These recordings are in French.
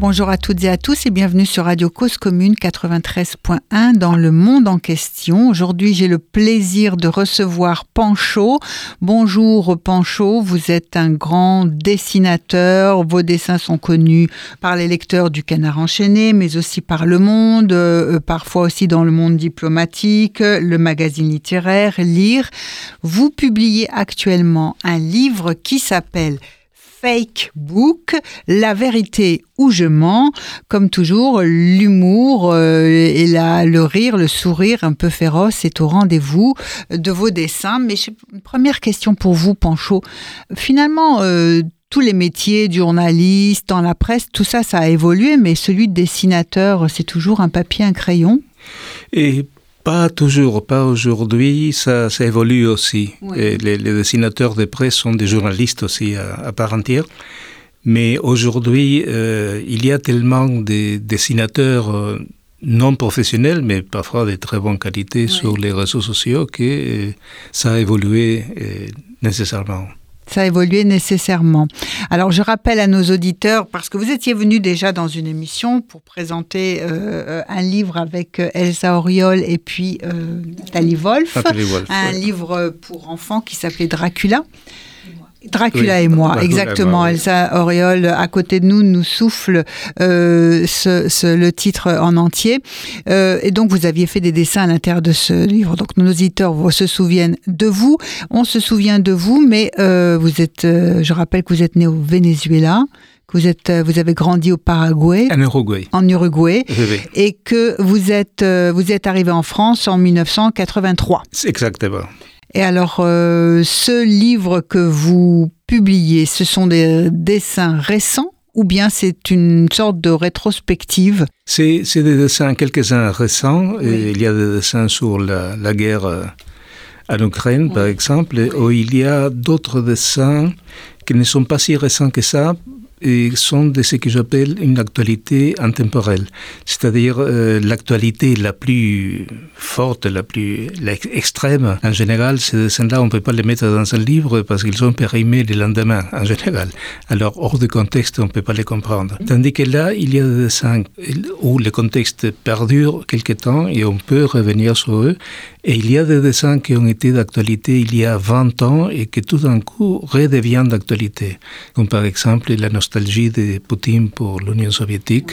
Bonjour à toutes et à tous et bienvenue sur Radio Cause Commune 93.1 dans le monde en question. Aujourd'hui, j'ai le plaisir de recevoir Pancho. Bonjour Pancho, vous êtes un grand dessinateur. Vos dessins sont connus par les lecteurs du Canard enchaîné, mais aussi par Le Monde, euh, parfois aussi dans le monde diplomatique, le magazine littéraire, Lire. Vous publiez actuellement un livre qui s'appelle Fake Book, la vérité où je mens. Comme toujours, l'humour euh, et la, le rire, le sourire un peu féroce est au rendez-vous de vos dessins. Mais une première question pour vous, Pancho. Finalement, euh, tous les métiers, du journaliste, dans la presse, tout ça, ça a évolué, mais celui de dessinateur, c'est toujours un papier, un crayon? Pas toujours, pas aujourd'hui, ça, ça évolue aussi. Les, les, dessinateurs de presse sont des journalistes aussi à, à part entière. Mais aujourd'hui, euh, il y a tellement de dessinateurs euh, non professionnels, mais parfois de très bonne qualité sur les réseaux sociaux que euh, ça a évolué euh, nécessairement ça a évolué nécessairement. Alors je rappelle à nos auditeurs, parce que vous étiez venu déjà dans une émission pour présenter euh, un livre avec Elsa Auriol et puis euh, Nathalie Wolf, Wolf un ouais. livre pour enfants qui s'appelait Dracula. Dracula oui, et moi, Dracula exactement. moi, oui. Elsa Auriol, à côté de nous, nous souffle euh, ce, ce, le titre en entier. Euh, et donc, vous aviez fait des dessins à l'intérieur de ce livre. Donc, nos auditeurs se souviennent de vous. On se souvient de vous, mais euh, vous êtes, je rappelle que vous êtes né au Venezuela. Que vous, êtes, vous avez grandi au Paraguay. En Uruguay. En Uruguay. Oui, et que vous êtes, vous êtes arrivé en France en 1983. Exactement. Et alors, euh, ce livre que vous publiez, ce sont des dessins récents ou bien c'est une sorte de rétrospective? C'est des dessins, quelques-uns récents. Oui. Et il y a des dessins sur la, la guerre euh, en Ukraine, oui. par exemple, oui. où il y a d'autres dessins qui ne sont pas si récents que ça, sont de ce que j'appelle une actualité intemporelle, c'est-à-dire euh, l'actualité la plus forte, la plus extrême. En général, ces dessins-là, on ne peut pas les mettre dans un livre parce qu'ils sont périmés le lendemain, en général. Alors, hors de contexte, on ne peut pas les comprendre. Tandis que là, il y a des dessins où le contexte perdure quelque temps et on peut revenir sur eux. Et il y a des dessins qui ont été d'actualité il y a 20 ans et qui tout d'un coup redeviennent d'actualité. Comme par exemple la nostalgie de Poutine pour l'Union soviétique.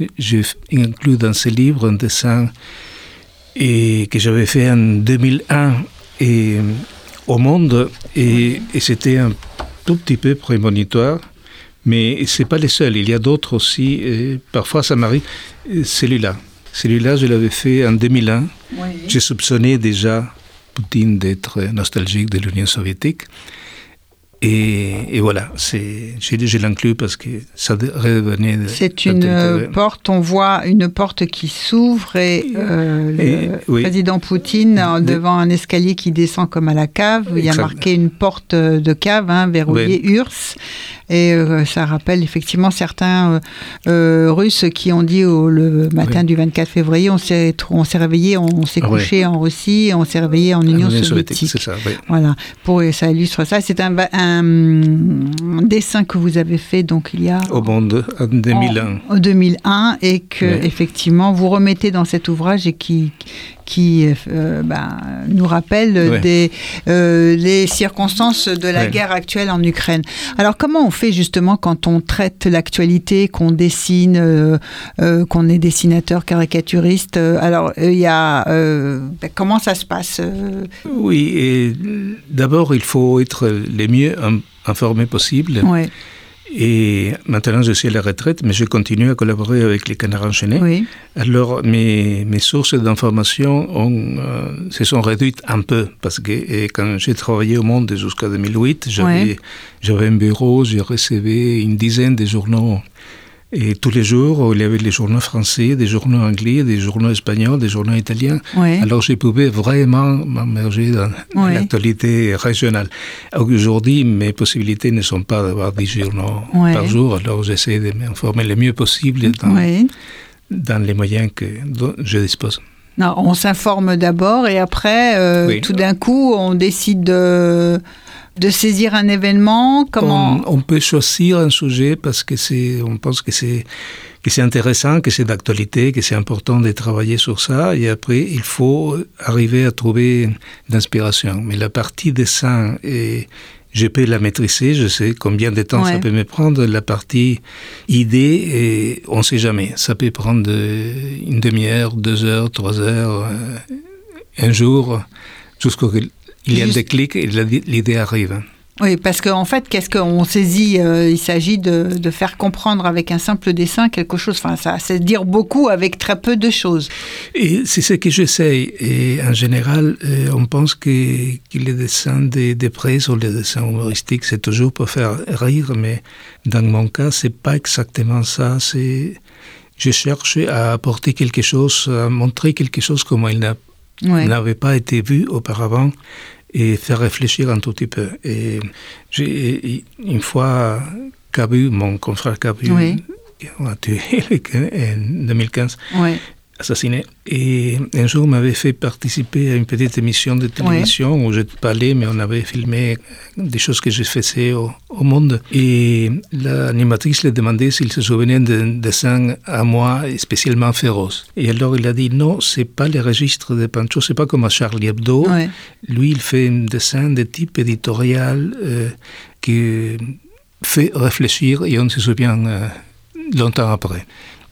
Oui. J'ai inclus dans ce livre un dessin et, que j'avais fait en 2001 et, au Monde et, et c'était un tout petit peu prémonitoire. Mais ce n'est pas les seuls, il y a d'autres aussi. Et parfois, ça m'arrive. Celui-là. Celui-là, je l'avais fait en 2001. Oui. J'ai soupçonné déjà Poutine d'être nostalgique de l'Union soviétique. Et, et, voilà, je l'inclus parce que ça revenait. C'est une euh, porte, on voit une porte qui s'ouvre et, euh, et, le oui. président Poutine de, devant un escalier qui descend comme à la cave. Il y a marqué une porte de cave, hein, verrouillée oui. URSS. Et euh, ça rappelle effectivement certains euh, Russes qui ont dit le matin oui. du 24 février on s'est réveillé, on s'est couché oui. en Russie, on s'est réveillé en Union soviétique. soviétique ça, oui. Voilà, pour, ça illustre ça. C'est un, un, un, dessin que vous avez fait donc il y a. Au monde en 2001. En, en 2001 et que effectivement vous remettez dans cet ouvrage et qui qui euh, ben, nous rappelle ouais. des, euh, les circonstances de la ouais. guerre actuelle en Ukraine. Alors comment on fait justement quand on traite l'actualité, qu'on dessine, euh, qu'on est dessinateur, caricaturiste Alors il y a ben, comment ça se passe Oui, d'abord il faut être les mieux informés possible. Ouais. Et maintenant, je suis à la retraite, mais je continue à collaborer avec les canards enchaînés. Oui. Alors, mes, mes sources d'informations euh, se sont réduites un peu, parce que quand j'ai travaillé au Monde jusqu'à 2008, j'avais un bureau, j'ai reçu une dizaine de journaux et tous les jours, il y avait les journaux français, des journaux anglais, des journaux espagnols, des journaux italiens. Alors, je pouvais vraiment m'immerger dans l'actualité régionale. Aujourd'hui, mes possibilités ne sont pas d'avoir 10 journaux par jour, alors j'essaie de m'informer le mieux possible dans, dans les moyens que, dont je dispose. Non, on s'informe d'abord et après, euh, Oui. tout d'un coup, on décide de, de saisir un événement. Comment On, on peut choisir un sujet parce que c'est, on pense que c'est que c'est intéressant, que c'est d'actualité, que c'est important de travailler sur ça. Et après, il faut arriver à trouver l'inspiration. Mais la partie dessin, et je peux la maîtriser, je sais combien de temps Ouais. ça peut me prendre. La partie idée, et on ne sait jamais. Ça peut prendre une demi-heure, deux heures, trois heures, euh, un jour, jusqu'au qu'il y a un déclic et l'idée arrive. Oui, parce qu'en fait, qu'est-ce qu'on saisit euh, Il s'agit de, de faire comprendre avec un simple dessin quelque chose. Enfin, ça, c'est dire beaucoup avec très peu de choses. Et c'est ce que j'essaye. Et en général, euh, on pense que, que les dessins de, de presse ou les dessins humoristiques, c'est toujours pour faire rire, mais dans mon cas, c'est pas exactement ça. C'est, je cherche à apporter quelque chose, à montrer quelque chose comme il n'a- Ouais. n'avait pas été vu auparavant et faire réfléchir un tout petit peu. Et j'ai, une fois, Cabu, mon confrère Cabu, Oui. on a tué en 2015, Ouais. Assassiné. Et un jour, on m'avait fait participer à une petite émission de télévision où je parlais, mais on avait filmé des choses que je faisais au, au monde. Et l'animatrice lui demandait s'il se souvenait d'un dessin à moi spécialement féroce. Et alors, il a dit non, c'est pas le registre de Pancho, c'est pas comme à Charlie Hebdo. Ouais. Lui, il fait un dessin de type éditorial euh, qui fait réfléchir et on se souvient euh, longtemps après.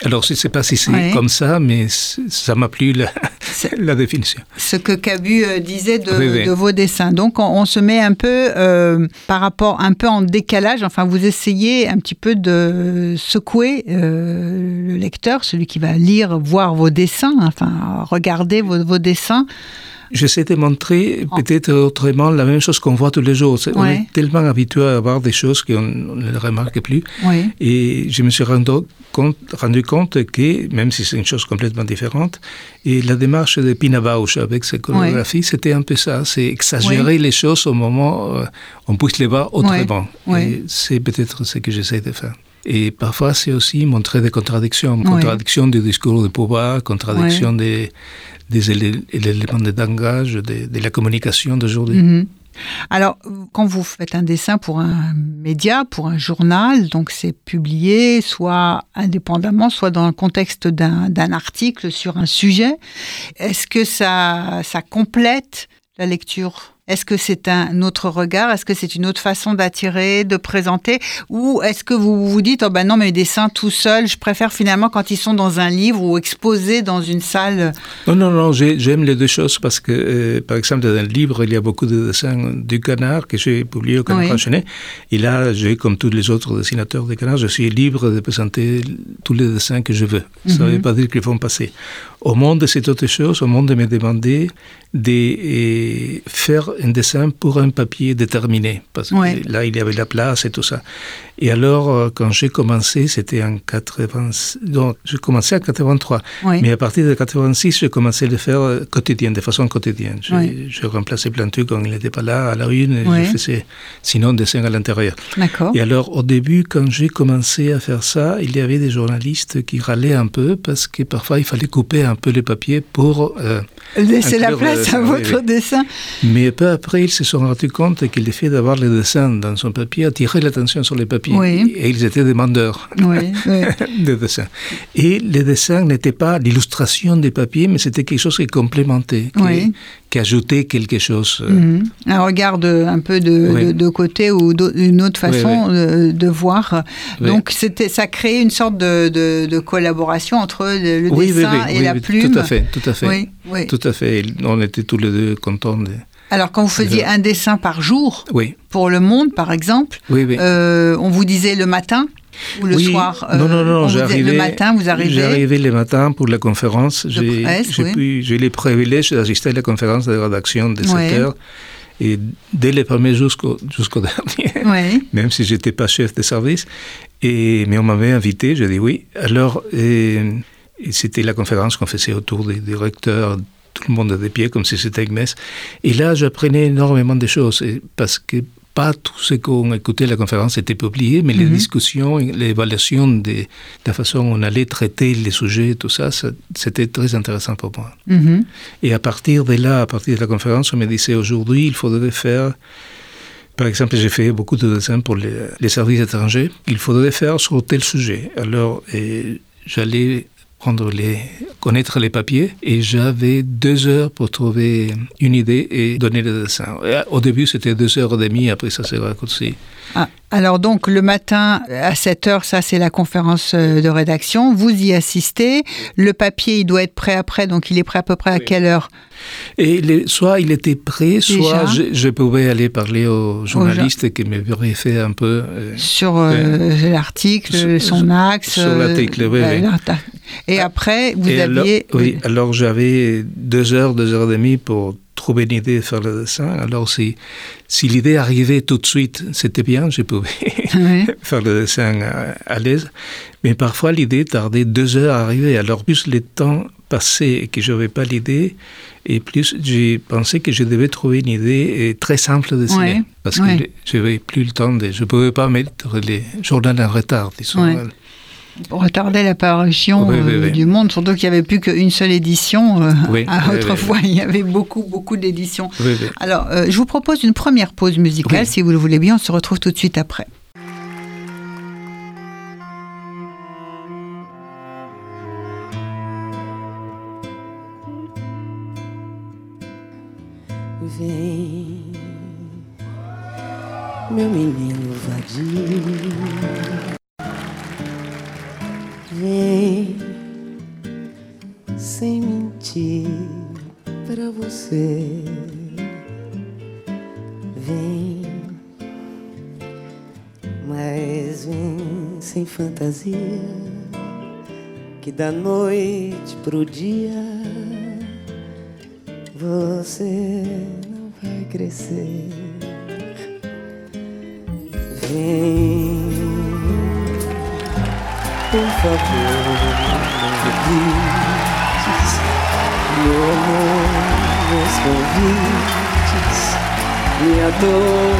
Alors, je ne sais pas si c'est Ouais. comme ça, mais ça m'a plu la, définition. ce que Cabu euh, disait de, Oui, oui. de vos dessins. Donc on, on se met un peu euh, par rapport, un peu en décalage. Enfin, vous essayez un petit peu de secouer euh, le lecteur, celui qui va lire, voir vos dessins, enfin regarder vos, vos dessins. J'essaie de montrer Oh. peut-être autrement la même chose qu'on voit tous les jours. On Ouais. est tellement habitué à voir des choses qu'on on ne remarque plus. Et je me suis rendu compte, rendu compte que, même si c'est une chose complètement différente, et la démarche de Pina Bausch avec ses chorégraphies, c'était un peu ça. C'est exagérer les choses au moment où on puisse les voir autrement. Ouais. Et c'est peut-être ce que j'essaie de faire. Et parfois, c'est aussi montrer des contradictions. Ouais. Contradictions du discours de pouvoir, contradictions des, des élé- éléments de langage, de, la communication d'aujourd'hui. Mhm. Alors, quand vous faites un dessin pour un média, pour un journal, donc c'est publié soit indépendamment, soit dans le contexte d'un article sur un sujet, est-ce que ça complète la lecture? Est-ce que c'est un autre regard? Est-ce que c'est une autre façon d'attirer, de présenter? Ou est-ce que vous vous dites, oh ben non, mes dessins tout seuls, je préfère finalement quand ils sont dans un livre ou exposés dans une salle? Non, non, non, j'ai- j'aime les deux choses parce que, euh, par exemple, dans le livre, il y a beaucoup de dessins du canard que j'ai publié au Canard Oui. Et là, j'ai, comme tous les autres dessinateurs de canard, je suis libre de présenter tous les dessins que je veux. Ça ne veut pas dire qu'ils vont passer. Au monde, c'est autre chose. Au monde, me demander de euh, faire un dessin pour un papier déterminé. Parce que Ouais. là, il y avait la place et tout ça. Et alors, euh, quand j'ai commencé, c'était en 80... Donc, j'ai commencé en 83. Oui. Mais à partir de 86, j'ai commencé à le faire euh, quotidien, de façon quotidienne. J'ai Oui. j'ai remplacé plein de trucs quand il n'était pas là, à la une, et je faisais sinon dessin à l'intérieur. Et alors, au début, quand j'ai commencé à faire ça, il y avait des journalistes qui râlaient un peu parce que parfois il fallait couper un peu le papier pour. euh, Laissez la inclure place à votre oui. dessin. Mais peu après, ils se sont rendus compte que le fait d'avoir les dessins dans son papier attirait l'attention sur les papiers. Oui. Et ils étaient demandeurs oui. de dessins. Et les dessins n'étaient pas l'illustration des papiers, mais c'était quelque chose qui complémentait, qui, Ajoutait quelque chose. euh, Mhm. Un regard de, un peu de, Oui. de, de côté ou d'au- une autre Oui, façon euh, de voir. Donc c'était, ça crée une sorte de, collaboration entre le, dessin et la plume. Tout à fait, tout à fait. Oui, oui. Tout à fait. On était tous les deux contents de... Alors quand vous faisiez un dessin par jour Oui, pour Le Monde, par exemple, oui, oui. euh, on vous disait le matin ou le Oui. soir. Non, non, euh, non, j'arrivais. le matin, vous arrivez. J'arrivais le matin pour la conférence. J'ai oui. eu le privilège d'assister à la conférence de rédaction de 7 Ouais. heures. Et dès le premier jusqu'au dernier, Oui, même si je n'étais pas chef de service. Et, mais on m'avait invité, j'ai dit oui. Alors, c'était la conférence qu'on faisait autour des directeurs, tout le monde de pied, comme si c'était une messe. Et là, j'apprenais énormément de choses, parce que pas tout ce qu'on écoutait à la conférence était publié, mais les Mhm. discussions, l'évaluation de la façon dont on allait traiter les sujets, tout ça, ça- c'était très intéressant pour moi. Mhm. Et à partir de là, à partir de la conférence, on me disait aujourd'hui, il faudrait faire, par exemple, j'ai fait beaucoup de dessins pour les, les services étrangers, il faudrait faire sur tel sujet. Alors, j'allais prendre les, connaître les papiers et j'avais deux heures pour trouver une idée et donner le dessin. Et Au début, c'était deux heures et demie, après ça s'est raccourci. Ah, alors donc le matin à 7 heures, ça c'est la conférence euh, de rédaction. Vous y assistez. Le papier, il doit être prêt après, donc il est prêt à peu près à Oui. quelle heure? Et les- soit il était prêt, soit je, je pouvais aller parler aux journalistes qui me vérifiaient un peu. euh, sur euh, l'article, son axe sur l'article, oui, oui. Et après, vous Et alors, aviez. oui, alors j'avais deux heures, deux heures et demie pour trouver une idée de faire le dessin. Alors si, si l'idée arrivait tout de suite, c'était bien, je pouvais Oui. faire le dessin à, à l'aise. Mais parfois l'idée tardait deux heures à arriver. Alors plus le temps passait et que je n'avais pas l'idée, et plus j'ai pensé que je devais trouver une idée euh, très simple à dessiner. Ouais, Parce ouais. que je n'avais plus le temps de... Je ne pouvais pas mettre les journaux en retard, disons. Ouais. Retardait l'apparition Oui, oui, euh, oui. du monde, surtout qu'il n'y avait plus qu'une seule édition. euh, Oui, à- oui, autrefois, il y avait beaucoup, beaucoup d'éditions. Oui, oui. Alors, euh, je vous propose une première pause musicale, Oui. si vous le voulez bien. On se retrouve tout de suite après. Vem, meu menino vadio. Vem, sem mentir pra você. Vem, mas vem sem fantasia. Que da noite pro dia você não vai crescer. Vem, por favor, não grites, meu amor, meus convites, minha dor,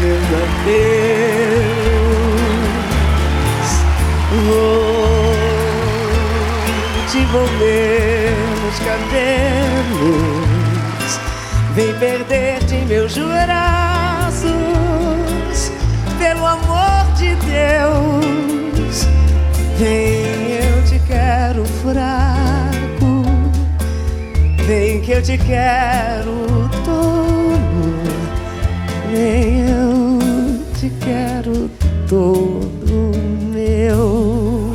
meus adeus. Vou te envolver nos cabelos, vem perder-te meus braços, pelo amor de Deus. Vem, eu te quero fraco, vem que eu te quero tolo, vem, eu te quero todo meu.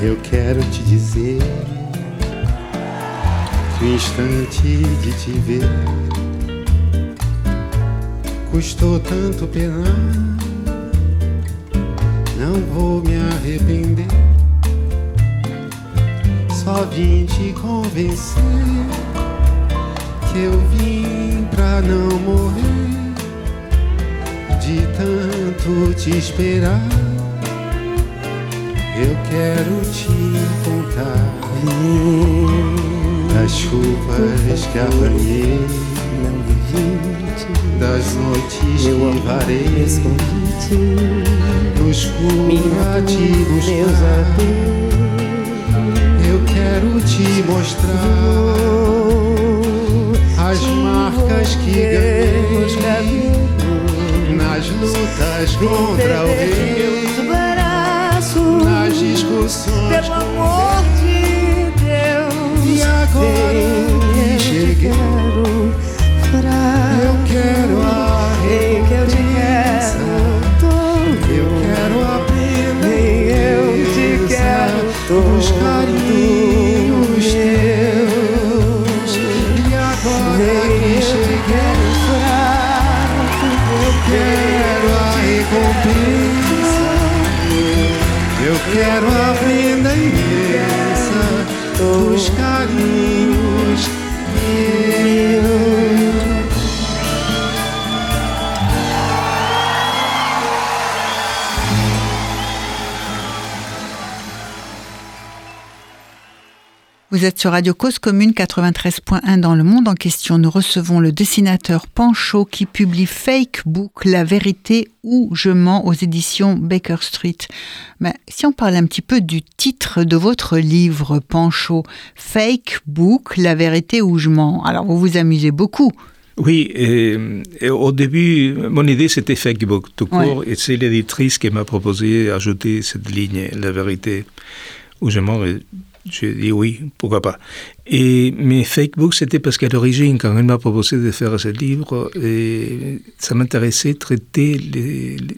Eu quero te dizer que o instante de te ver custou tanto penar. Não vou me arrepender. Só vim te convencer que eu vim pra não morrer de tanto te esperar. Eu quero te contar das chuvas que apanhei, Não evite das noites meu que varei, escondite, no escuro a te buscar. Eu quero te mostrar as marcas que ganhei nas lutas contra o rei, nas discussões pelo amor de Deus. E agora eu cheguei. Eu quero a Vous êtes sur Radio Cause Commune 93.1 dans le monde en question. Nous recevons le dessinateur Pancho qui publie Fake Book, La vérité ou je mens aux éditions Baker Street. Mais si on parle un petit peu du titre de votre livre, Pancho, Fake Book, La vérité ou je mens. Alors vous vous amusez beaucoup. Oui, et, et au début, mon idée c'était Fake Book tout court, Ouais. et c'est l'éditrice qui m'a proposé d'ajouter cette ligne, la vérité ou je mens. J'ai dit oui, pourquoi pas. Et mais Fake Book, c'était parce qu'à l'origine, quand elle m'a proposé de faire ce livre, et ça m'intéressait de traiter les, les,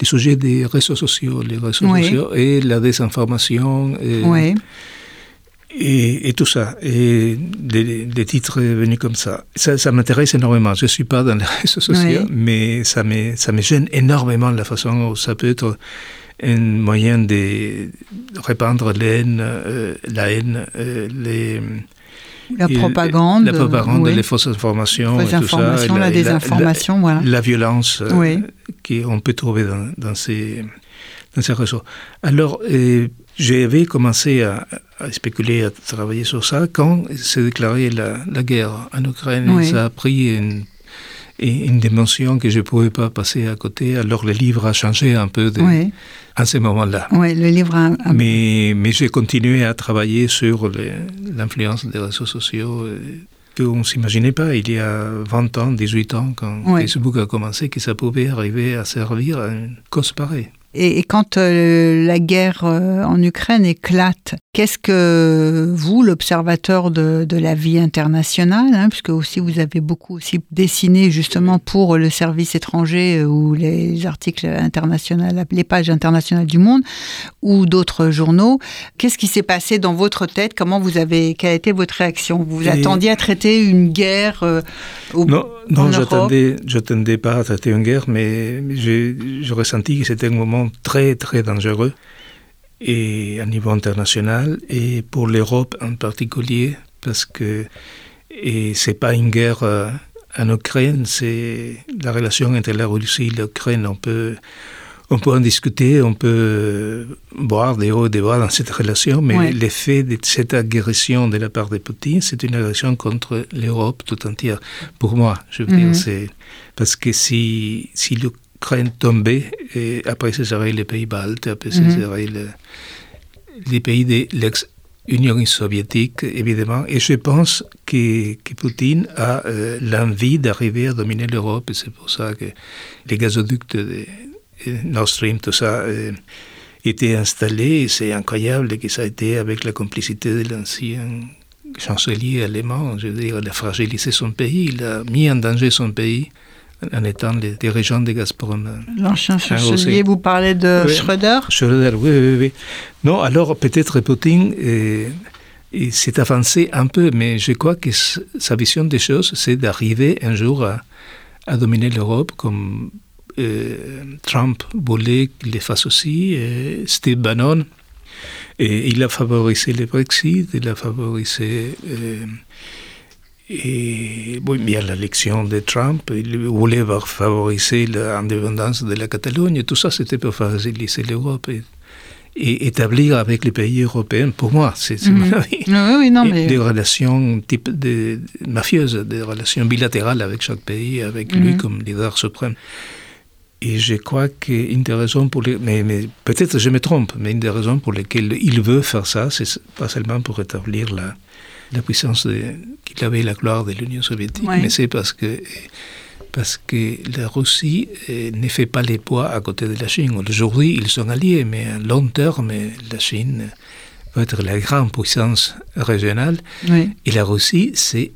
les sujets des réseaux sociaux, les réseaux Oui. sociaux et la désinformation. Et, Oui. et, et tout ça. Et des titres venus comme ça. Ça, ça m'intéresse énormément. Je ne suis pas dans les réseaux sociaux, Oui. mais ça me, ça me gêne énormément la façon où ça peut être un moyen de répandre la haine, euh, la haine euh, les, La propagande. la propagande, oui. les fausses informations, Fausses et tout ça, informations, et la désinformation, voilà. la violence euh, Oui. qu'on peut trouver dans, dans ces, dans ces réseaux. Alors, j'avais commencé à, à spéculer, à travailler sur ça quand s'est déclarée la, la guerre en Ukraine. Oui. Et ça a pris une, une dimension que je ne pouvais pas passer à côté. Alors, le livre a changé un peu de, Oui. à ce moment-là. Oui, le livre a, a- Mais, mais j'ai continué à travailler sur l'influence des réseaux sociaux euh, qu'on ne s'imaginait pas il y a 20 ans, 18 ans, quand. Facebook a commencé, que ça pouvait arriver à servir à une cause pareille. Et, et quand euh, la guerre euh, en Ukraine éclate, qu'est-ce que vous, l'observateur de, de la vie internationale, hein, puisque aussi vous avez beaucoup aussi dessiné justement pour le service étranger euh, ou les articles internationaux, les pages internationales du Monde ou d'autres journaux, qu'est-ce qui s'est passé dans votre tête? Comment vous avez, quelle a été votre réaction? Vous vous Et- attendiez à traiter une guerre euh, au- Non, non j'attendais, j'attendais pas à traiter une guerre, mais j'ai ressenti que c'était un moment très, très dangereux, et à niveau international, et pour l'Europe en particulier, parce que et c'est pas une guerre euh, en Ukraine, c'est la relation entre la Russie et l'Ukraine. On peut, on peut en discuter, on peut boire des hauts et des bas dans cette relation, mais Ouais. l'effet de cette agression de la part de Poutine, c'est une agression contre l'Europe tout entière. Pour moi, je veux Mhm. dire, c'est parce que si, si l'Ukraine tombait, et après ce serait les pays baltes, après ce Mhm. serait le- les pays de l'ex-Union soviétique, évidemment. Et je pense que, que Poutine a euh, l'envie d'arriver à dominer l'Europe, et c'est pour ça que les gazoducs de, Nord Stream, tout ça, euh, étaient installés. Et C'est incroyable que ça a été avec la complicité de l'ancien chancelier allemand. Je veux dire, il a fragilisé son pays, il a mis en danger son pays en étant le dirigeant de Gazprom. L'ancien Ah, chancelier, vous parlez de Oui. Schröder Schröder, oui, oui, oui. Non, alors peut-être Poutine euh, il s'est avancé un peu, mais je crois que sa vision des choses, c'est d'arriver un jour à, à dominer l'Europe comme euh, Trump voulait qu'il le fasse aussi, euh, Steve Bannon. Et il a favorisé le Brexit, il a favorisé euh, et, bon, bien l'élection de Trump, il voulait favoriser l'indépendance de la Catalogne, tout ça c'était pour faciliter l'Europe et, et établir avec les pays européens, pour moi, c'est Mhm. avis, Oui, mais... des relations type de, mafieuses, des relations bilatérales avec chaque pays, avec lui Mhm. comme leader suprême. Et je crois qu'une des raisons pour les, mais, mais peut-être je me trompe, mais une des raisons pour lesquelles il veut faire ça, c'est pas seulement pour établir la, la puissance qu'il avait la gloire de l'Union soviétique, Ouais. mais c'est parce que parce que la Russie euh, ne fait pas les poids à côté de la Chine. Aujourd'hui, ils sont alliés, mais à long terme, la Chine va être la grande puissance régionale. Oui. Et la Russie, c'est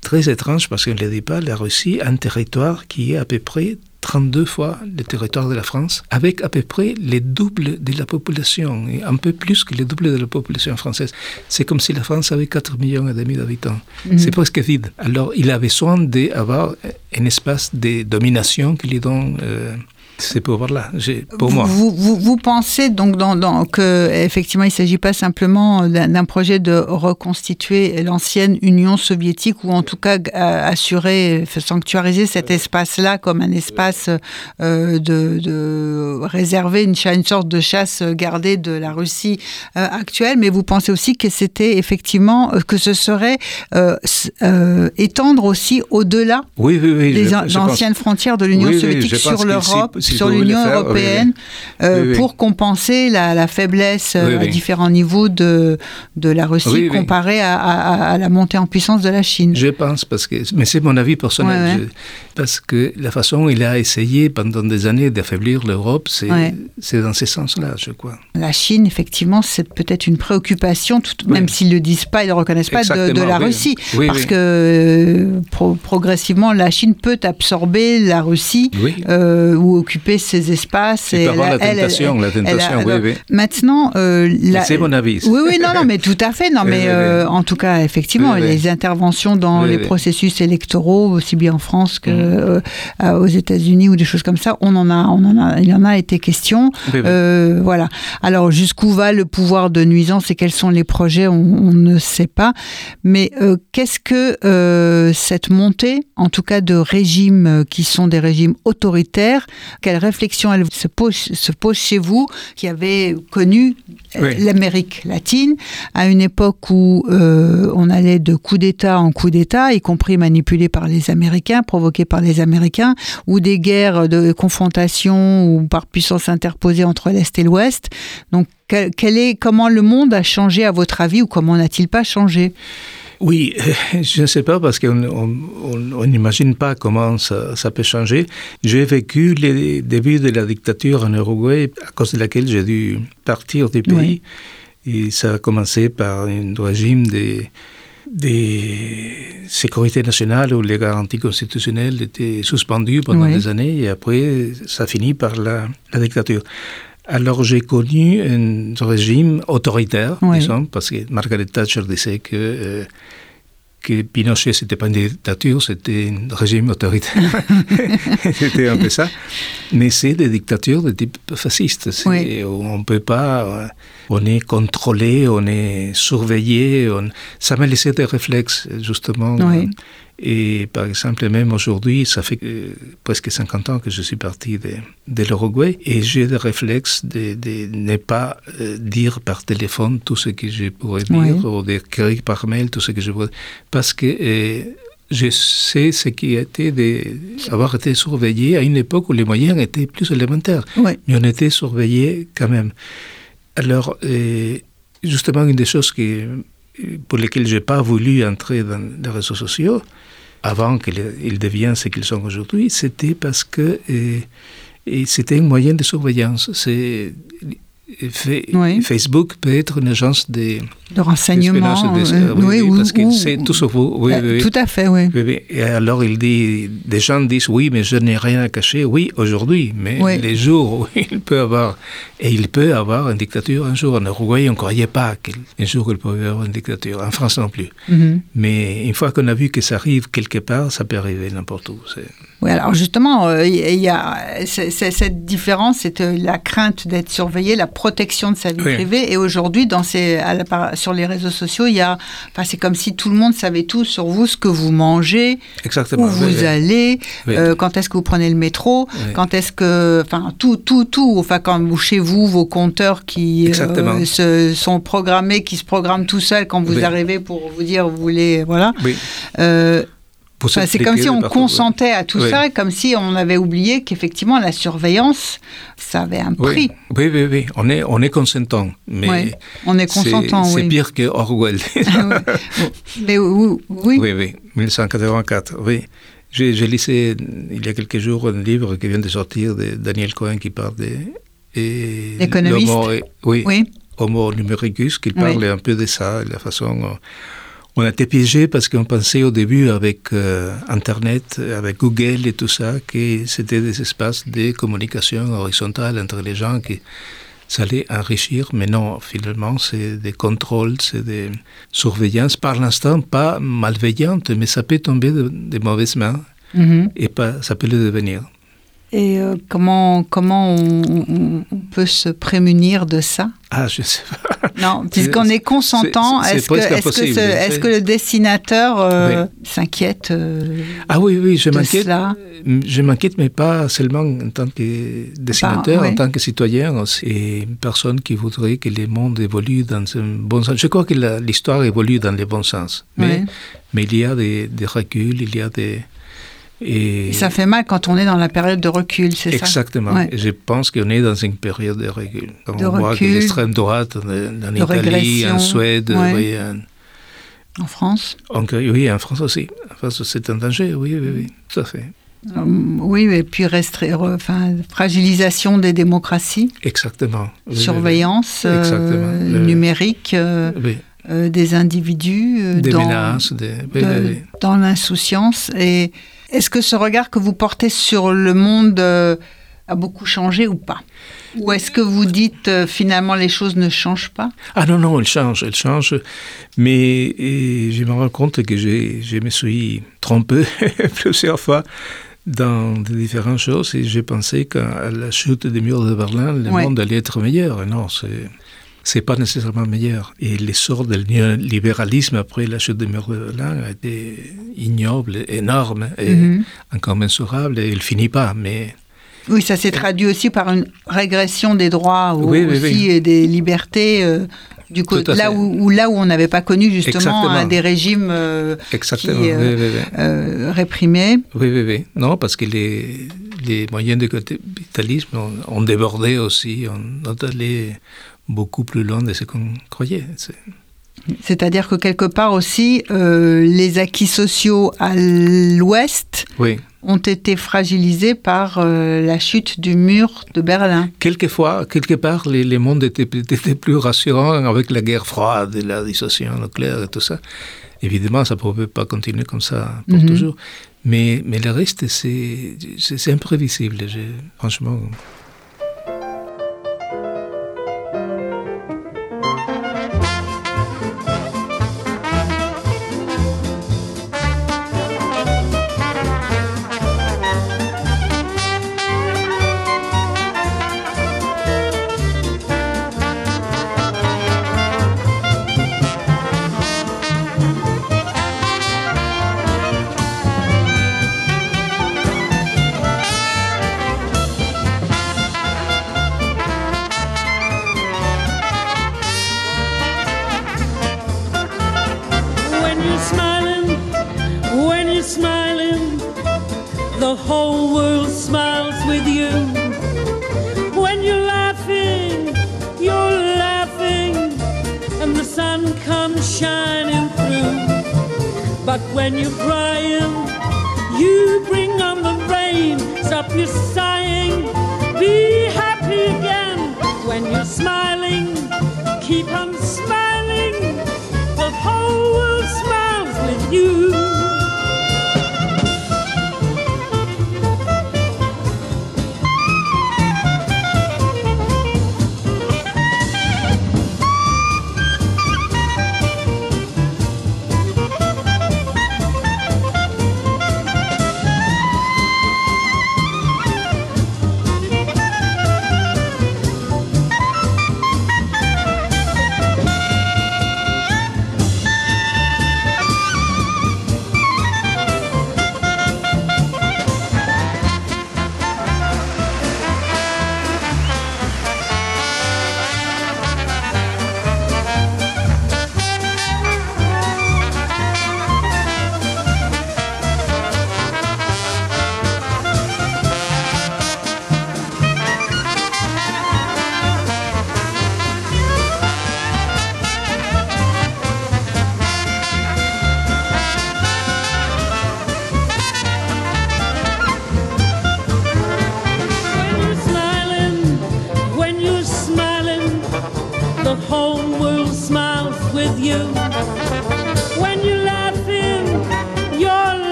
très étrange parce qu'on ne le dit pas, la Russie a un territoire qui est à peu près 32 fois le territoire de la France, avec à peu près le double de la population, et un peu plus que le double de la population française. C'est comme si la France avait 4 millions et demi d'habitants. Mhm. C'est presque vide. Alors, il a besoin d'avoir un espace de domination qui lui donne euh, C'est pour voilà, j'ai- pour moi. Vous, vous, vous pensez donc dans, dans, que effectivement il ne s'agit pas simplement d'un projet de reconstituer l'ancienne Union soviétique ou en tout cas euh, assurer, sanctuariser cet espace-là comme un espace euh, de, de réservé, une, une sorte de chasse gardée de la Russie euh, actuelle, mais vous pensez aussi que c'était effectivement que ce serait euh, étendre aussi au-delà Oui, oui, oui. des je- pense- anciennes frontières de l'Union soviétique sur l'Europe, sur l'Union oui, européenne, euh, Oui, oui. pour compenser la, la faiblesse euh, à différents niveaux de, de la Russie comparée à, à- à la montée en puissance de la Chine. Je pense, parce que, mais c'est mon avis personnel, Ouais, ouais. je- parce que la façon dont il a essayé pendant des années d'affaiblir l'Europe, c'est Ouais. dans ce sens-là, je crois. La Chine, effectivement, c'est peut-être une préoccupation, tout, même s'ils ne le disent pas, ils ne le reconnaissent pas, de, la. Russie. Parce que euh, pro- progressivement, la Chine peut absorber la Russie euh, ou occuper espaces. Il peut avoir elle- la elle- tentation, la elle a- tentation, oui, alors, oui. Maintenant, euh, C'est mon avis. Oui, oui, non, non, mais tout à fait. Non, mais euh, en tout cas, effectivement, les interventions dans les processus électoraux, aussi bien en France que Mhm. euh, aux États-Unis ou des choses comme ça, on en a, on en a, il en a été question. Euh, voilà. Alors, jusqu'où va le pouvoir de nuisance et quels sont les projets, on, on ne sait pas. Mais qu'est-ce que cette montée, en tout cas de régimes qui sont des régimes autoritaires, quelle réflexion elle se pose, se pose chez vous, qui avez connu euh, Oui. l'Amérique latine à une époque où euh, on allait de coup d'État en coup d'État, y compris manipulé par les Américains, provoqué par les Américains, ou des guerres de confrontation ou par puissance interposée entre l'Est et l'Ouest. Donc, quel, quel est, comment le monde a changé à votre avis ou comment n'a-t-il pas changé? Oui, je ne sais pas parce qu'on on- on- on n'imagine pas comment ça, ça peut changer. J'ai vécu les débuts de la dictature en Uruguay à cause de laquelle j'ai dû partir du pays. Et ça a commencé par un régime de, de sécurité nationale où les garanties constitutionnelles étaient suspendues pendant Oui. des années et après ça finit par la, la dictature. Alors j'ai connu un régime autoritaire, Oui. disons, parce que Margaret Thatcher disait que, euh, que Pinochet, c'était pas une dictature, c'était un régime autoritaire. c'était un peu ça. Mais c'est des dictatures de type fasciste. Oui. On peut pas... euh, On est contrôlé, on est surveillé. on- Ça m'a laissé des réflexes, justement. Oui. Et par exemple, même aujourd'hui, ça fait euh, presque 50 ans que je suis parti de, de l'Uruguay et j'ai des réflexes de, de ne pas euh, dire par téléphone tout ce que je pourrais dire Oui. ou d'écrire par mail tout ce que je pourrais parce que euh, je sais ce qui a été d'avoir été surveillé à une époque où les moyens étaient plus élémentaires. Oui. Mais on était surveillés quand même. Alors, euh, justement, une des choses qui, pour lesquelles je n'ai pas voulu entrer dans les réseaux sociaux, avant qu'ils deviennent ce qu'ils sont aujourd'hui, c'était parce que c'était un moyen de surveillance. C'est, Oui. Facebook peut être une agence de, De renseignement. d'espionnage, de- euh, oui, oui, ou- parce qu'il sait tout sur vous. Oui, Euh, oui, oui. Tout à fait, oui. Oui, oui. Et alors il dit, des gens disent oui, mais je n'ai rien à cacher. Oui, aujourd'hui, mais Oui. les jours où il peut avoir, et il peut avoir une dictature un jour. En Uruguay, on ne croyait pas qu'un jour il pouvait avoir une dictature. En France non plus. Mhm. Mais une fois qu'on a vu que ça arrive quelque part, ça peut arriver n'importe où. Oui, alors justement, euh, il y, y a cette différence, c'est euh, la crainte d'être surveillé, la protection de sa vie Oui. privée. Et aujourd'hui, dans ces, à la par- sur les réseaux sociaux, il y a, enfin, c'est comme si tout le monde savait tout sur vous, ce que vous mangez, Exactement. où oui, vous oui. allez, Oui. euh, quand est-ce que vous prenez le métro, quand est-ce que, enfin, tout, tout, tout. Enfin, quand vous chez vous, vos compteurs qui euh, se, sont programmés, qui se programment tout seuls quand vous arrivez pour vous dire, vous voulez, voilà. Oui. Euh, Enfin, c'est comme si on oui. consentait à tout Oui. ça, comme si on avait oublié qu'effectivement la surveillance, ça avait un prix. Oui, oui, oui, oui. On est, on est consentant. Mais Ouais. On est consentant, C'est oui. pire que Orwell. Ah. Mais oui, oui. Oui, oui, 1984, oui. J'ai lisé il y a quelques jours un livre qui vient de sortir de Daniel Cohen qui parle de... L'économiste. Oui, Oui. Homo numericus, qui Oui. parle un peu de ça, de la façon... on a été piégé parce qu'on pensait au début avec euh, Internet, avec Google et tout ça, que c'était des espaces de communication horizontale entre les gens qui ça allait enrichir, mais non, finalement, c'est des contrôles, c'est des surveillances, par l'instant pas malveillantes, mais ça peut tomber de, de mauvaises mains Mhm. et pas, ça peut le devenir. Et euh, comment, comment on, on- on peut se prémunir de ça? Ah, je sais pas. Non, puisqu'on est consentant, est-ce que, presque est-ce que, ce- le dessinateur euh, s'inquiète euh, Ah oui, oui, je m'inquiète. Je m'inquiète, mais pas seulement en tant que dessinateur, Bah, oui. en tant que citoyen. Et une personne qui voudrait que le monde évolue dans un bon sens. Je crois que l'histoire évolue dans le bon sens. Mais, Oui. mais il y a des, des reculs, il y a des... Et Et ça fait mal quand on est dans la période de recul, c'est ça? Exactement. Ouais. Je pense qu'on est dans une période de recul. Quand De on voit que recul, l'extrême droite en, en Italie, en Suède, ouais. oui, en, En France? En- oui, en France aussi. En France, c'est un danger, oui, oui, oui, tout à fait. Euh, Oui, et puis enfin, fragilisation des démocraties, Exactement. Oui, oui, oui. surveillance euh, numérique euh, Oui, euh, des individus euh, des dans, menaces, des... dans l'insouciance. Et est-ce que ce regard que vous portez sur le monde euh, a beaucoup changé ou pas? Ou est-ce que vous dites euh, finalement les choses ne changent pas? Ah non, non, elle change, elle change. Mais je me rends compte que j'ai- je me suis trompé plusieurs fois dans des différentes choses et j'ai pensé qu'à la chute des murs de Berlin, le Ouais. monde allait être meilleur. Et non, c'est... C'est pas nécessairement meilleur. Et l'essor del libéralisme après la chute de Berlin a été ignoble, énorme et Mhm. incommensurable. Et il finit pas. Mais Oui, ça s'est traduit aussi par une régression des droits Oui, oui, aussi oui. et des libertés. euh, du à là où, où- là où on n'avait pas connu justement hein, des régimes euh, exactement. Qui, euh, oui, oui, oui. euh, réprimés. Oui, oui, oui. Non, parce que les, les moyens de capitalisme ont, ont débordé aussi, ont, ont allé beaucoup plus loin de ce qu'on croyait. C'est- C'est-à-dire que quelque part aussi, euh, les acquis sociaux à l'ouest Oui. ont été fragilisés par euh, la chute du mur de Berlin. Quelquefois, quelque part, les, les mondes étaient, étaient plus rassurants avec la guerre froide, et la dissociation nucléaire et tout ça. Évidemment, ça ne pouvait pas continuer comme ça pour Mhm. toujours. Mais, mais le reste, c'est imprévisible. Je- franchement, the whole world smiles with you. When you're laughing, you're laughing, and the sun comes shining through. But when you're crying, you bring on the rain. Stop your sighing, be happy again. When you're smiling, keep on smiling.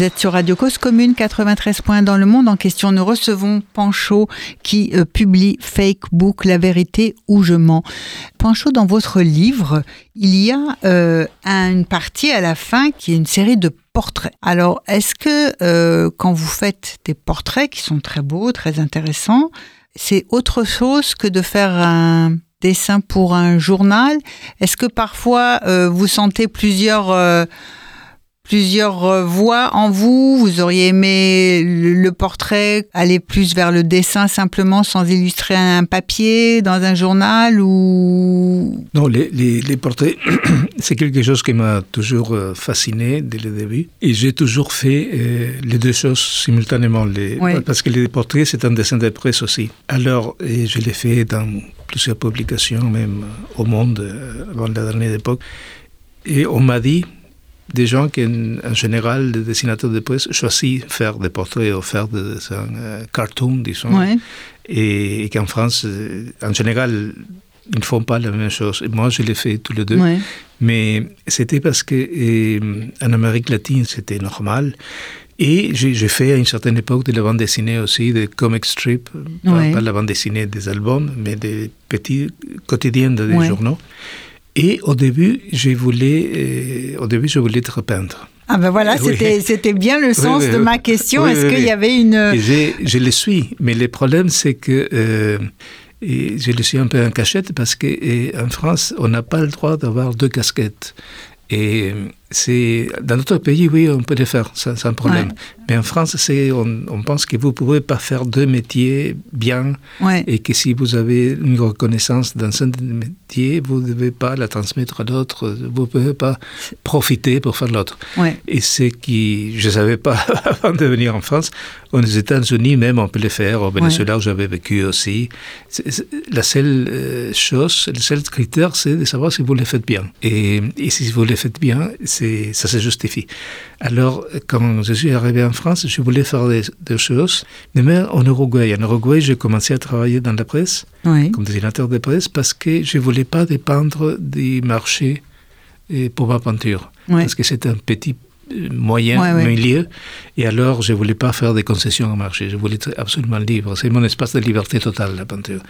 Vous êtes sur Radio Cause Commune 93 points dans le monde en question. Nous recevons Pancho qui euh, publie Fake Book, La vérité ou je mens. Pancho, dans votre livre, il y a euh, une partie à la fin qui est une série de portraits. Alors, est-ce que euh, quand vous faites des portraits qui sont très beaux, très intéressants, c'est autre chose que de faire un dessin pour un journal? Est-ce que parfois vous sentez plusieurs plusieurs euh, voix en vous Vous auriez aimé le, portrait aller plus vers le dessin simplement sans illustrer un papier dans un journal ou? Non, les, les, les portraits, c'est quelque chose qui m'a toujours euh, fasciné dès le début. Et j'ai toujours fait euh, les deux choses simultanément. Les, Oui. Parce que les portraits, c'est un dessin de presse aussi. Alors, et je l'ai fait dans plusieurs publications, même au monde, avant la dernière époque. Et on m'a dit, des gens qui, en, en général, les dessinateurs de presse, choisissent faire des portraits ou faire des dessins euh, cartoon, disons Ouais. et, et qu'en France, euh, en général, ils ne font pas la même chose. Et moi, je l'ai fait tous les deux. Ouais. Mais c'était parce que euh, en Amérique latine, c'était normal. Et j'ai fait à une certaine époque de la bande dessinée aussi, des comic strips, pas, pas la bande dessinée des albums, mais des petits quotidiens des Ouais. journaux. Et au début, je voulais, euh, au début, je voulais être peintre. Ah ben voilà, Oui. c'était bien le sens oui, de ma question. Est-ce qu'il y avait une je le suis, mais le problème, c'est que euh, et je le suis un peu en cachette parce qu'en France, on n'a pas le droit d'avoir deux casquettes. Et euh, c'est dans notre pays, oui, on peut le faire sans, sans problème. Ouais. Mais en France, c'est on, on pense que vous ne pouvez pas faire deux métiers bien Ouais. et que si vous avez une reconnaissance dans un métier, vous ne devez pas la transmettre à l'autre, vous ne pouvez pas profiter pour faire l'autre. Ouais. Et ce qui, je ne savais pas avant de venir en France, aux États-Unis même, on peut le faire. Au Venezuela, où j'avais vécu aussi. La seule euh, chose, le seul critère, c'est de savoir si vous le faites bien. Et, et si vous le faites bien, c'est, ça se justifie. Alors, quand je suis arrivé en France, je voulais faire des, des choses. Mais même en Uruguay, en Uruguay, j'ai commencé à travailler dans la presse Oui. comme dessinateur de presse parce que je ne voulais pas dépendre du marché pour ma peinture. Parce que c'est un petit moyen Ouais, ouais. milieu. Et alors, je ne voulais pas faire des concessions au marché. Je voulais être absolument libre. C'est mon espace de liberté totale, la peinture.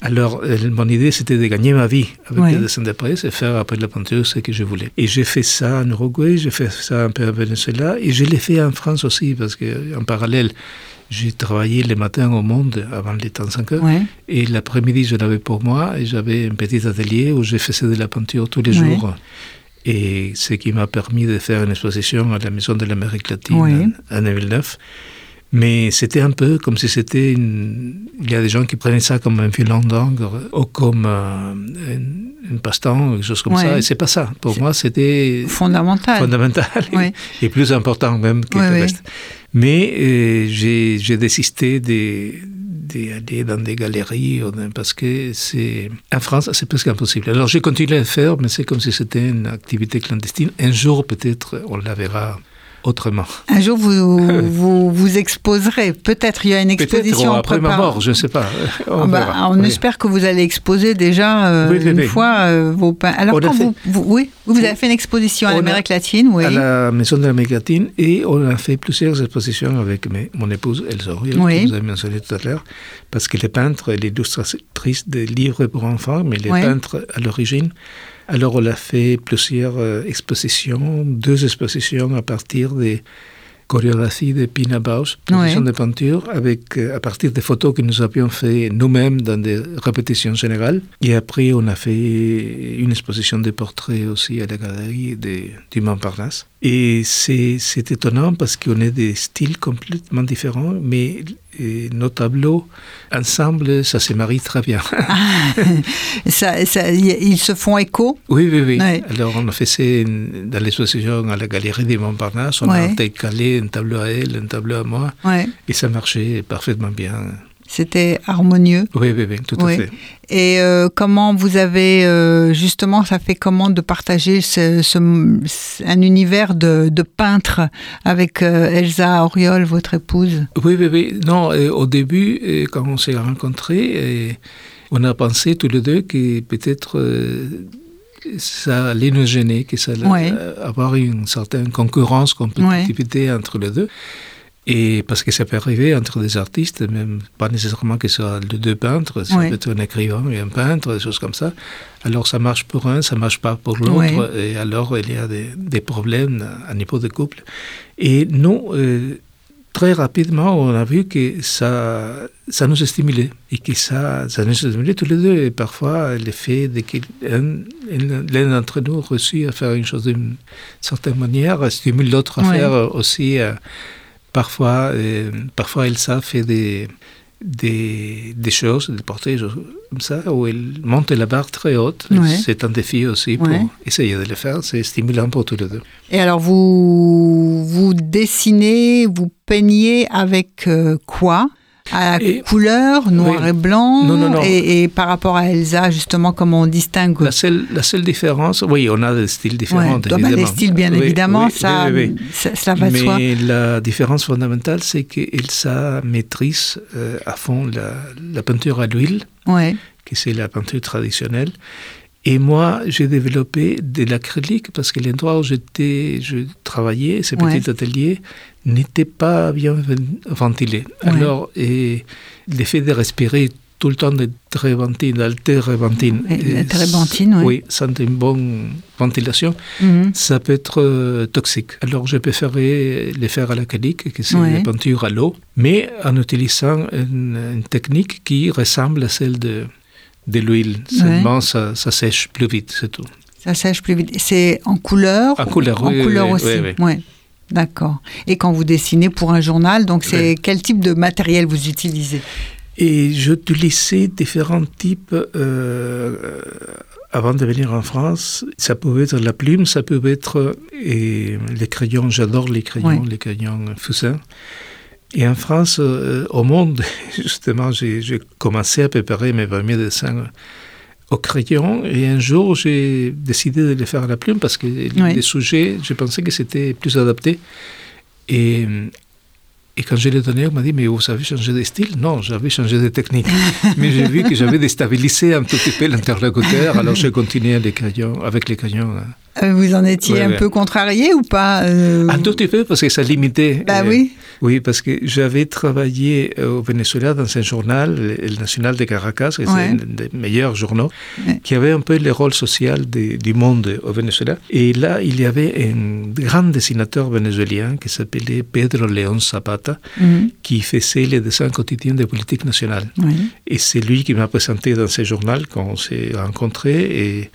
Alors, euh, mon idée, c'était de gagner ma vie avec Ouais. les dessins de presse et faire après la peinture ce que je voulais. Et j'ai fait ça en Uruguay, j'ai fait ça un peu au Venezuela et je l'ai fait en France aussi parce qu'en parallèle, j'ai travaillé le matin au Monde avant les temps 5 heures. Ouais. Et l'après-midi, je l'avais pour moi et j'avais un petit atelier où je faisais de la peinture tous les Ouais. jours. Et ce qui m'a permis de faire une exposition à la Maison de l'Amérique latine en, en 2009. Mais c'était un peu comme si c'était une... Il y a des gens qui prenaient ça comme un filon d'encre ou comme euh, une passe-temps, quelque chose comme Ouais. ça. Et c'est pas ça. Pour moi, c'était Fondamental. fondamental Ouais. et plus important même que Ouais, le reste. Mais euh, j'ai désisté de d'aller dans des galeries parce que c'est en France c'est presque impossible. Alors j'ai continué à le faire, mais c'est comme si c'était une activité clandestine. Un jour peut-être on la verra autrement. Un jour, vous vous, vous exposerez. Peut-être il y a une exposition après ma mort, je ne sais pas. On, Ah bah, verra. on Oui. espère que vous allez exposer déjà euh, Oui, oui, une fois euh, vos peints. Alors, On a quand fait- vous, vous- oui, vous avez fait une exposition à On a- l'Amérique latine, oui. à la Maison de l'Amérique latine et on a fait plusieurs expositions avec mes- mon épouse Elsa Oui. que vous avez mentionné tout à l'heure, parce qu'elle est peintre, elle est illustratrice de livres pour enfants, mais elle est peintre à l'origine. Alors on a fait plusieurs euh, expositions, deux expositions à partir des chorégraphies de Pina Bausch, production de peinture, avec, euh, à partir des photos que nous avions fait nous-mêmes dans des répétitions générales. Et après, on a fait une exposition de portraits aussi à la galerie de, du Montparnasse. Et c'est c'est étonnant parce qu'on est des styles complètement différents, mais euh, nos tableaux, ensemble, ça se marie très bien. Ça- ça- y- ils se font écho? Oui, oui, oui. Ouais. Alors, on a fait ça dans l'exposition à la galerie de Montparnasse. On Ouais. a intercalé un tableau à elle, un tableau à moi, Ouais. et ça marchait parfaitement bien. C'était harmonieux. Oui, oui, oui, tout Oui. à fait. Et euh, comment vous avez euh, justement, ça fait comment de partager ce, ce- un univers de, de peintre avec euh, Elsa Auriol, votre épouse? Oui, oui, oui. Non, au début, quand on s'est rencontrés, on a pensé tous les deux que peut-être ça allait nous gêner, que ça allait Ouais. avoir une certaine concurrence, compétitivité entre les deux. Et parce que ça peut arriver entre des artistes, même pas nécessairement que ce soit les deux peintres, ça Ouais. peut être un écrivain et un peintre, des choses comme ça. Alors ça marche pour un, ça marche pas pour l'autre, Ouais. et alors il y a des, des problèmes à niveau de couple. Et nous, euh, très rapidement, on a vu que ça, ça nous stimulait et que ça, ça nous stimulait tous les deux. Et parfois, l'effet de l'un d'entre nous réussit à faire une chose d'une certaine manière stimule l'autre à Ouais. faire aussi. euh, parfois, euh, parfois, Elsa fait des, des, des choses, des choses comme ça, où elle monte la barre très haute. Ouais. C'est un défi aussi pour Ouais. essayer de le faire. C'est stimulant pour tous les deux. Et alors, vous, vous dessinez, vous peignez avec euh, quoi? À la Et- couleur, noir Oui. et blanc Non, non, non. Et, et par rapport à Elsa, justement, comment on distingue La seule, la seule différence, oui, on a des styles différents. Ouais. Évidemment. styles, bien Oui, évidemment, oui, ça, ça, ça va de Mais soi. la différence fondamentale, c'est qu'Elsa maîtrise euh, à fond la, la peinture à l'huile, Ouais. que c'est la peinture traditionnelle. Et moi, j'ai développé de l'acrylique parce que l'endroit où j'étais, je travaillais, ce Ouais. petit atelier, n'était pas bien ven- ventilé. Ouais. Alors, et l'effet de respirer tout le temps de térébenthine, d'altérébenthine, Et la et térébenthine, oui. oui, sans une bonne ventilation, Mhm. ça peut être euh, toxique. Alors, je préférais les faire à l'acrylique, que c'est Ouais. la peinture à l'eau, mais en utilisant une, une technique qui ressemble à celle de, de l'huile. Seulement, ça, ça sèche plus vite, c'est tout. Ça sèche plus vite. C'est en couleur En couleur, En oui, couleur oui, aussi. oui. D'accord. Et quand vous dessinez pour un journal, donc c'est quel type de matériel vous utilisez? Et j'utilisais différents types euh, avant de venir en France. Ça pouvait être la plume, ça pouvait être et les crayons. J'adore les crayons, les crayons Fusain. Et en France, euh, au monde, justement, j'ai commencé à préparer mes premiers dessins au crayon. Et un jour, j'ai décidé de les faire à la plume parce que Oui. les sujets, je pensais que c'était plus adapté. Et, et quand je l'ai donné, on m'a dit, mais vous avez changé de style? Non, j'avais changé de technique. mais j'ai vu que j'avais déstabilisé un tout petit peu l'interlocuteur, alors j'ai continué les crayons, avec les crayons. Euh, Vous en étiez un peu contrarié ou pas euh, Un tout petit peu parce que ça limitait. Bah euh, oui. Oui, parce que j'avais travaillé au Venezuela dans un journal, le National de Caracas, qui Ouais. c'est un des meilleurs journaux, Ouais. qui avait un peu le rôle social de- du monde au Venezuela. Et là, il y avait un grand dessinateur vénézuélien qui s'appelait Pedro León Zapata, Mhm. qui faisait les dessins quotidiens de politique nationale. Et c'est lui qui m'a présenté dans ce journal quand on s'est rencontrés. Et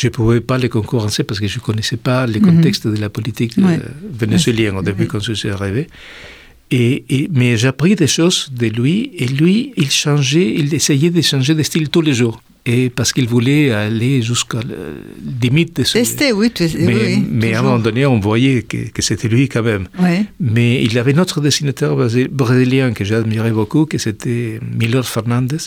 je ne pouvais pas les concurrencer parce que je ne connaissais pas le contexte de la politique Ouais. euh, vénézuélienne au début quand je suis arrivé. Et, et- mais j'ai appris des choses de lui. Et lui, il changeait, il essayait de changer de style tous les jours. Et parce qu'il voulait aller jusqu'à la limite de ce... Tester, oui. tu- Mais, oui, à un moment donné, on voyait que, que c'était lui quand même. Mais il avait un autre dessinateur brésilien que j'admirais beaucoup, que c'était Milor Fernandez,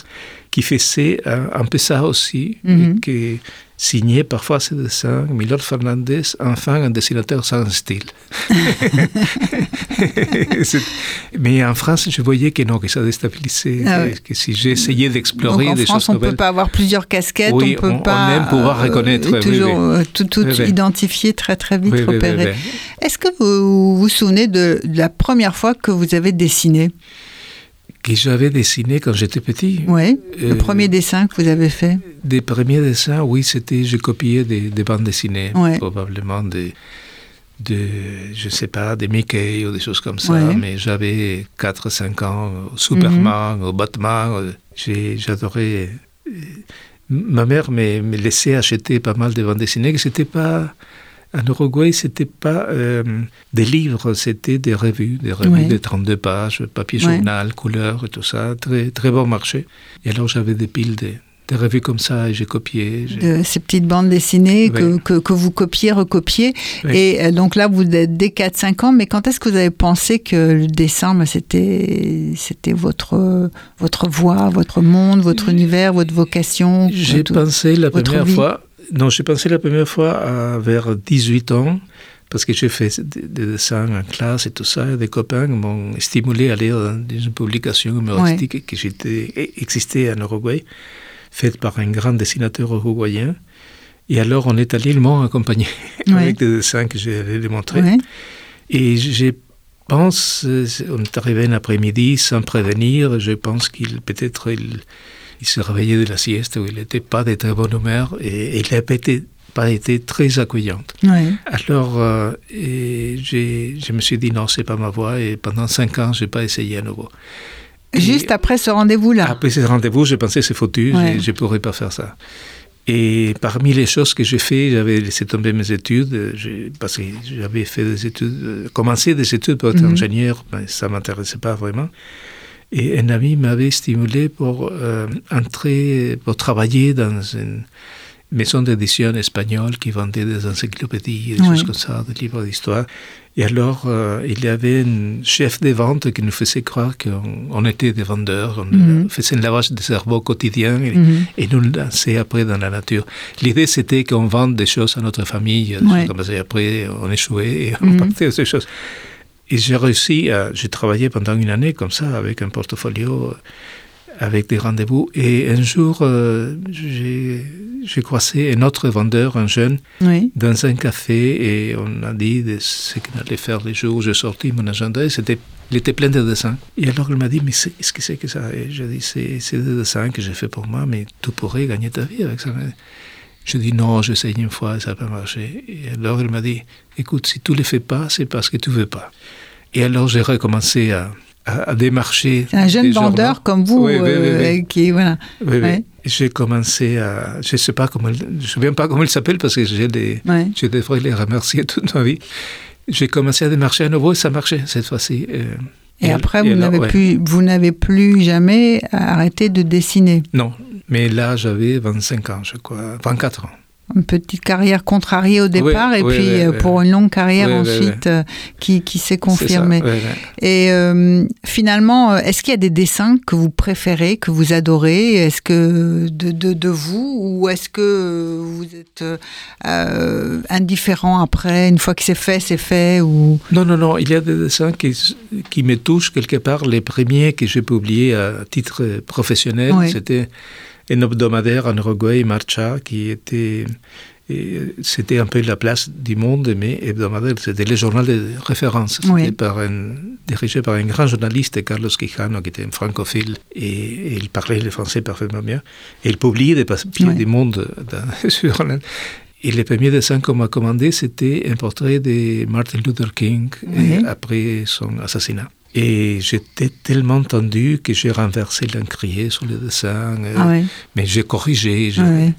qui faisait un, un peu ça aussi, Mhm. qui signait parfois ses dessins. Milor Fernandez, enfin un dessinateur sans style. Mais en France, je voyais que non, que ça déstabilisait, Ah que, ouais. que si j'essayais d'explorer en des France, choses on ne peut pas avoir plusieurs casquettes, Oui, on peut on- on pas aime pouvoir reconnaître, oui, toujours oui. euh, tout, tout Oui, oui. identifier très très vite, Oui, oui, oui, repérer. oui. Est-ce que vous vous souvenez de, de la première fois que vous avez dessiné? Que j'avais dessiné quand j'étais petit. Oui. Le Euh, premier dessin que vous avez fait Des premiers dessins, oui, c'était, je copiais des, des bandes dessinées, Ouais. probablement des, de, je sais pas, des Mickey ou des choses comme ça, Ouais. mais j'avais 4-5 ans, au Superman, Mhm. au Batman, euh, j'adorais. euh, Ma mère me, me laissait acheter pas mal de bandes dessinées, que c'était pas. En Uruguay, c'était pas euh, des livres, c'était des revues, des revues Ouais. de 32 pages, papier Ouais. journal, couleur et tout ça, très, très bon marché. Et alors j'avais des piles de, de revues comme ça et j'ai copié. de ces petites bandes dessinées que, Oui. que, que vous copiez, recopiez. Oui. Et euh, donc là, vous êtes dès 4-5 ans, mais quand est-ce que vous avez pensé que le dessin, ben, c'était, c'était votre, votre voie, votre monde, votre univers, votre vocation J'ai pensé la première vie? fois, non, j'ai pensé la première fois à vers 18 ans, parce que j'ai fait des, des dessins en classe et tout ça, et des copains m'ont stimulé à lire dans une publication humoristique qui existait en Uruguay, faite par un grand dessinateur uruguayen. Et alors, on est allé le Mont accompagné Ouais. avec des dessins que démontrés. Ouais. Et je pense, on est arrivé un après-midi sans prévenir. Je pense qu'il peut-être il, il se réveillait de la sieste ou il n'était pas de très bonne humeur et, et il n'a pas été, très accueillant. Ouais. Alors, euh, et je me suis dit non, c'est pas ma voie et pendant cinq ans, j'ai pas essayé à nouveau. Et Juste après ce rendez-vous-là. après ce rendez-vous, j'ai pensé c'est foutu, Ouais. je ne pourrais pas faire ça. Et parmi les choses que j'ai fait, j'avais laissé tomber mes études, parce que j'avais fait des études, euh, commencé des études pour être Mhm. ingénieur, mais ça ne m'intéressait pas vraiment. Et un ami m'avait stimulé pour euh, entrer, pour travailler dans une maison d'édition espagnole qui vendait des encyclopédies, des choses comme ça, des livres d'histoire. Et alors, euh, il y avait un chef des ventes qui nous faisait croire qu'on on était des vendeurs, on Mhm. faisait un lavage de cerveau quotidien et, Mhm. et nous lançait après dans la nature. L'idée, c'était qu'on vende des choses à notre famille, des Ouais. choses comme ça, et après, on échouait et on Mhm. partait de ces choses. Et j'ai réussi à... J'ai travaillé pendant une année comme ça, avec un portfolio, euh, avec des rendez-vous. Et un jour, euh, j'ai j'ai croisé un autre vendeur, un jeune, Oui. dans un café et on a dit de ce qu'on allait faire les jours. J'ai sorti mon agenda et c'était, il était plein de dessins. Et alors il m'a dit, mais c'est, qu'est-ce que c'est que ça? Et dis, c'est, c'est des dessins que j'ai fait pour moi, mais tu pourrais gagner ta vie avec ça. Je dis, non, j'essaye une fois et ça n'a pas marché. Et alors il m'a dit, écoute, si tu ne les fais pas, c'est parce que tu ne veux pas. Et alors j'ai recommencé à, à, à démarcher. C'est un jeune vendeur comme vous Oui, oui, oui, euh, oui. qui voilà. Ouais. J'ai commencé à. Je ne sais pas comment. Je me souviens pas comment il s'appelle parce que j'ai des. Ouais. Je devrais les remercier toute ma vie. J'ai commencé à démarcher à nouveau et ça marchait cette fois-ci. euh, Et, après, vous alors, n'avez ouais. plus, vous n'avez plus jamais arrêté de dessiner. Non, mais là j'avais 25 ans, je crois, 24 ans. Une petite carrière contrariée au départ et oui, puis oui, euh, pour une longue carrière ensuite euh, qui, qui s'est confirmée. ça. Et euh, finalement, est-ce qu'il y a des dessins que vous préférez, que vous adorez? Est-ce que de, de, de vous ou est-ce que vous êtes euh, indifférent après? Une fois que c'est fait, c'est fait ou... Non, non, non, il y a des dessins qui, qui me touchent quelque part. Les premiers que j'ai publiés à titre professionnel, c'était un hebdomadaire en Uruguay, Marcha, qui était. C'était un peu la place du monde, mais hebdomadaire, c'était le journal de référence. Oui. par un- dirigé par un grand journaliste, Carlos Quijano, qui était un francophile, et, et il parlait le français parfaitement bien. Et il publiait des papiers Oui. du monde dans journal. Et le premier dessin qu'on m'a commandé, c'était un portrait de Martin Luther King Oui. après son assassinat. Et j'étais tellement tendu que j'ai renversé l'encrier sur le dessin. euh, Ah ouais. Mais j'ai corrigé, j'ai Ah ouais.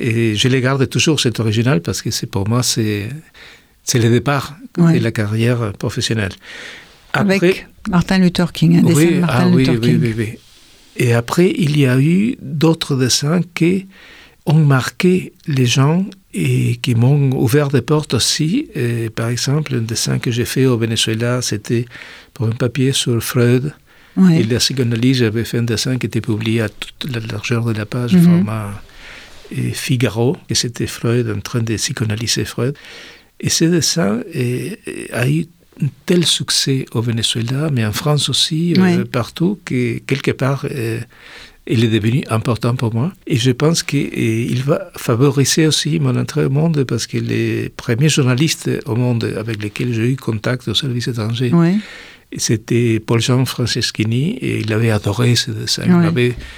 Et je le garde toujours, cet original, parce que c'est pour moi, c'est c'est le départ Ouais. de la carrière professionnelle. Avec Martin Luther King, un dessin oui, de Martin ah oui, Luther oui, King. oui, oui. Et après, il y a eu d'autres dessins qui ont marqué les gens et qui m'ont ouvert des portes aussi. Et par exemple, un dessin que j'ai fait au Venezuela, c'était pour un papier sur Freud. Ouais. Et la psychanalyse, j'avais fait un dessin qui était publié à toute la largeur de la page, Mhm. format et Figaro, et c'était Freud en train de psychanalyser Freud. Et ce dessin a eu un tel succès au Venezuela, mais en France aussi, euh, Oui. partout, que quelque part, euh, il est devenu important pour moi. Et je pense qu'il va favoriser aussi mon entrée au monde, parce que les premiers journalistes au monde avec lesquels j'ai eu contact au service étranger, Ouais. C'était Paul-Jean Franceschini, et il avait adoré ce dessin.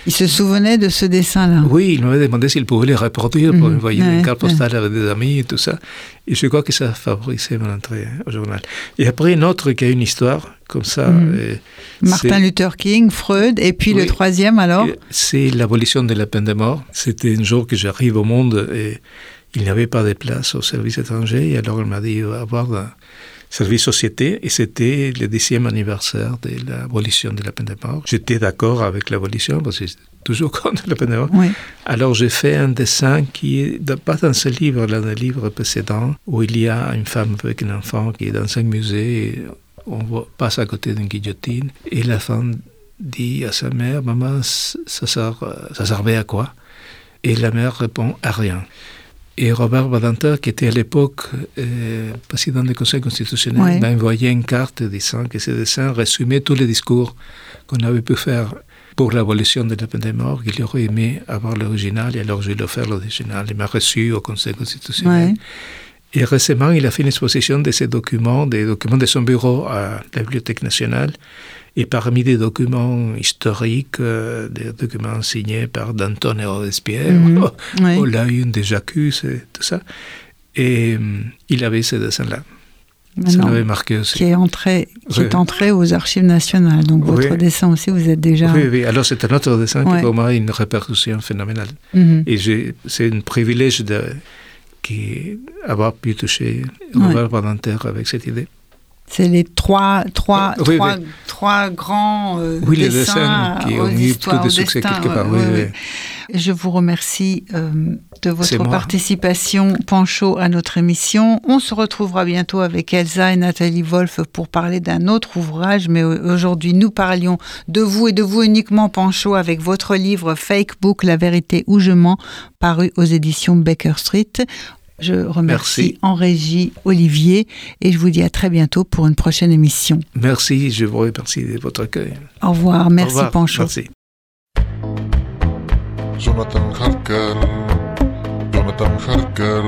Il se souvenait de ce dessin-là. oui, il m'avait demandé s'il pouvait les reproduire pour Mhm. envoyer Ouais, une carte ouais. avec des amis et tout ça. Et je crois que ça a favorisé mon entrée au journal. Et après, une autre qui a une histoire comme ça. Mhm. euh, Martin Luther King, Freud, et puis le troisième alors C'est l'abolition de la peine de mort. C'était un jour que j'arrive au monde et il n'y avait pas de place au service étranger. Et alors, il m'a dit, va avoir un service société. Et c'était le dixième anniversaire de l'abolition de la peine de mort. J'étais d'accord avec l'abolition parce que j'étais toujours contre la peine de mort. Oui. Alors j'ai fait un dessin qui est pas dans ce livre, dans le livre précédent, où il y a une femme avec un enfant qui est dans un musée, et on voit, passe à côté d'une guillotine, et la femme dit à sa mère, maman, ça, sert, euh, ça servait à quoi? Et la mère répond à rien. Et Robert Badinter, qui était à l'époque euh, président du Conseil constitutionnel, Ouais. m'a envoyé une carte disant que ce dessin résumait tous les discours qu'on avait pu faire pour l'abolition de la peine de mort, qu'il aurait aimé avoir l'original, et alors je lui ai offert l'original. Il m'a reçu au Conseil constitutionnel. Ouais. Et récemment, il a fait une exposition de ses documents, des documents de son bureau à la Bibliothèque nationale. Et parmi des documents historiques, euh, des documents signés par Danton et Robespierre, oh, Ouais. oh, là, une des Jacques et tout ça. Et hum, il avait ce dessin-là. Ça l'avait marqué aussi. qui est entré, qui Oui. est entré aux archives nationales. Donc votre Oui. dessin aussi, vous êtes déjà. Oui, oui. Alors, c'est un autre dessin Ouais. qui, pour moi, a une répercussion phénoménale. Mhm. Et c'est un privilège de qui, avoir pu toucher Ouais. Robert Badinter avec cette idée. C'est les trois, trois, Oui, trois, oui. trois grands euh, Oui, les dessins qui ont eu plus de succès destins, quelque part. Je vous remercie euh, de votre participation, Pancho, à notre émission. On se retrouvera bientôt avec Elsa et Nathalie Wolf pour parler d'un autre ouvrage, mais au- aujourd'hui nous parlions de vous et de vous uniquement, Pancho, avec votre livre Fake Book, La vérité ou je mens, paru aux éditions Baker Street. Je remercie Merci. en régie Olivier et je vous dis à très bientôt pour une prochaine émission. Merci, je vous remercie de votre accueil. Au revoir, merci Au revoir. Pancho. Merci. Jonathan Harker, Jonathan Harker,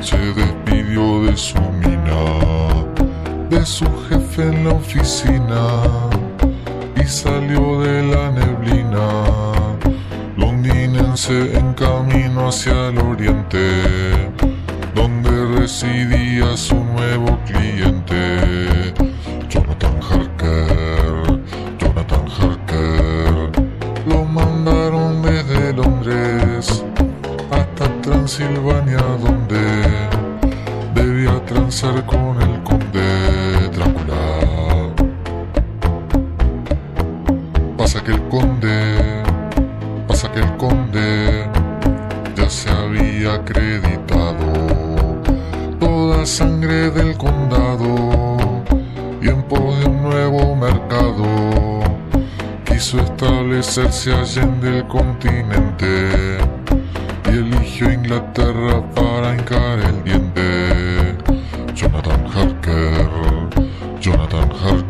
se despidió de su mina, de su jefe en la oficina y salió de la neblina. Londinense en camino hacia el oriente, donde residía su nuevo cliente. Jonathan Harker, Jonathan Harker. Lo mandaron desde Londres hasta Transilvania donde debía transar con el conde Drácula. Pasa que el conde, que el conde ya se había acreditado toda sangre del condado y en pos de un nuevo mercado quiso establecerse allende el continente y eligió Inglaterra para hincar el diente. Jonathan Harker, Jonathan Harker,